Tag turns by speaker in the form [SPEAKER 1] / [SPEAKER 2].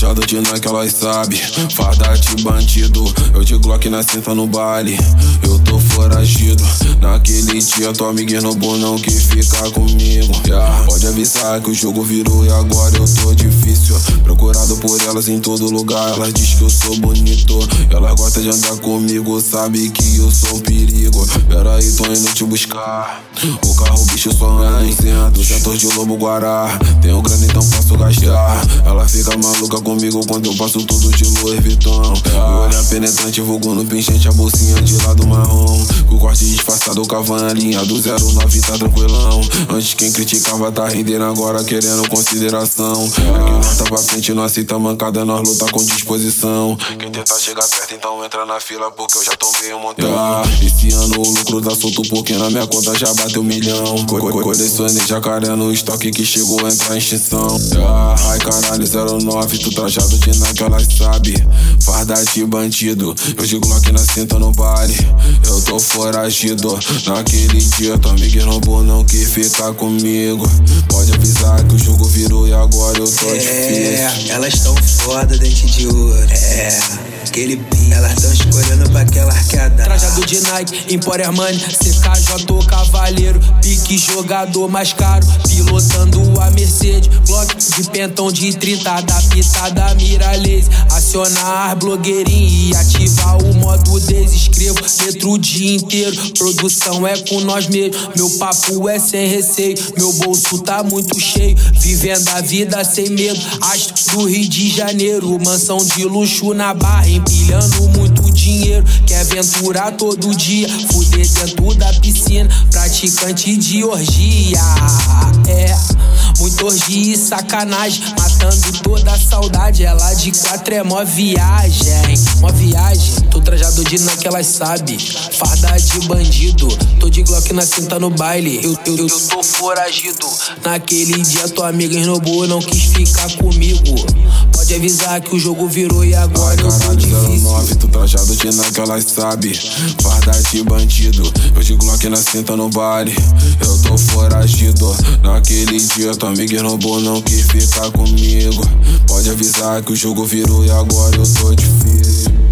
[SPEAKER 1] Trajado de Nike, elas sabe. Farda de bandido. Eu de Glock na cinta no baile. Eu tô foragido. Naquele dia, tua amiga no não que fica comigo. Yeah. Pode avisar que o jogo virou e agora eu tô difícil. Procurado por elas em todo lugar. Elas diz que eu sou bonito. Elas gostam de andar comigo, sabe que eu sou um perigo. Pera aí, tô indo te buscar. O carro, bicho, só anda em centro. Centro de lobo guará. Tenho grana, então posso gastar. Ela fica maluca comigo quando eu passo tudo de Louis Vuitton. Penetrante, vulgo no a bolsinha de lado marrom. Com o corte disfarçado, cavando a linha do 09, tá tranquilão. Antes quem criticava tá rendendo agora querendo consideração. É que nós tá pra frente, não aceita mancada, nós luta com disposição. Quem tentar chegar perto, então entra na fila, porque eu já tomei um montão. Yeah. Esse ano o lucro tá solto, porque na minha conta já bateu um milhão. Co co colecionei jacaré no estoque que chegou a entrar em extinção. Yeah. Ai caralho, 09, tu trajado de Nike, elas sabe. Farda de bandido, eu de Glock na cinta no baile. Eu tô foragido, naquele dia tua amiga roubou não que ficar comigo. Pode avisar que o jogo virou e agora eu tô
[SPEAKER 2] é,
[SPEAKER 1] difícil.
[SPEAKER 2] Elas tão foda, dente de ouro. É aquele pin. Elas tão escolhendo pra.
[SPEAKER 3] Trajado de Nike, Emporia Money, CKJ Cavaleiro, pique jogador mais caro, pilotando a Mercedes, Glock de pentão de 30 da pitada mira laser, acionar blogueirinho e ativar o modo desescrevo, letro o dia inteiro, produção é com nós mesmo, meu papo é sem receio, meu bolso tá muito cheio, vivendo a vida sem medo, astro do Rio de Janeiro, mansão de luxo na barra, empilhando muito dinheiro. Aventurar todo dia, fuder dentro da piscina. Praticante de orgia. É. Muito orgia e sacanagem, matando toda a saudade. Ela de quatro é mó viagem, mó viagem. Tô trajado de naquelas sabe, farda de bandido. Tô de Glock na cinta no baile, eu, eu, eu tô foragido. Naquele dia tua amiga esnobou, não quis ficar comigo. Pode avisar que o jogo virou e agora
[SPEAKER 1] Ai,
[SPEAKER 3] eu tô difícil.
[SPEAKER 1] 09, tu trajado Nike, elas sabe. Farda de bandido, eu de Glock na cinta no baile. Eu tô foragido, naquele dia tua amiga roubou, não quis ficar comigo. Pode avisar que o jogo virou e agora eu tô difícil.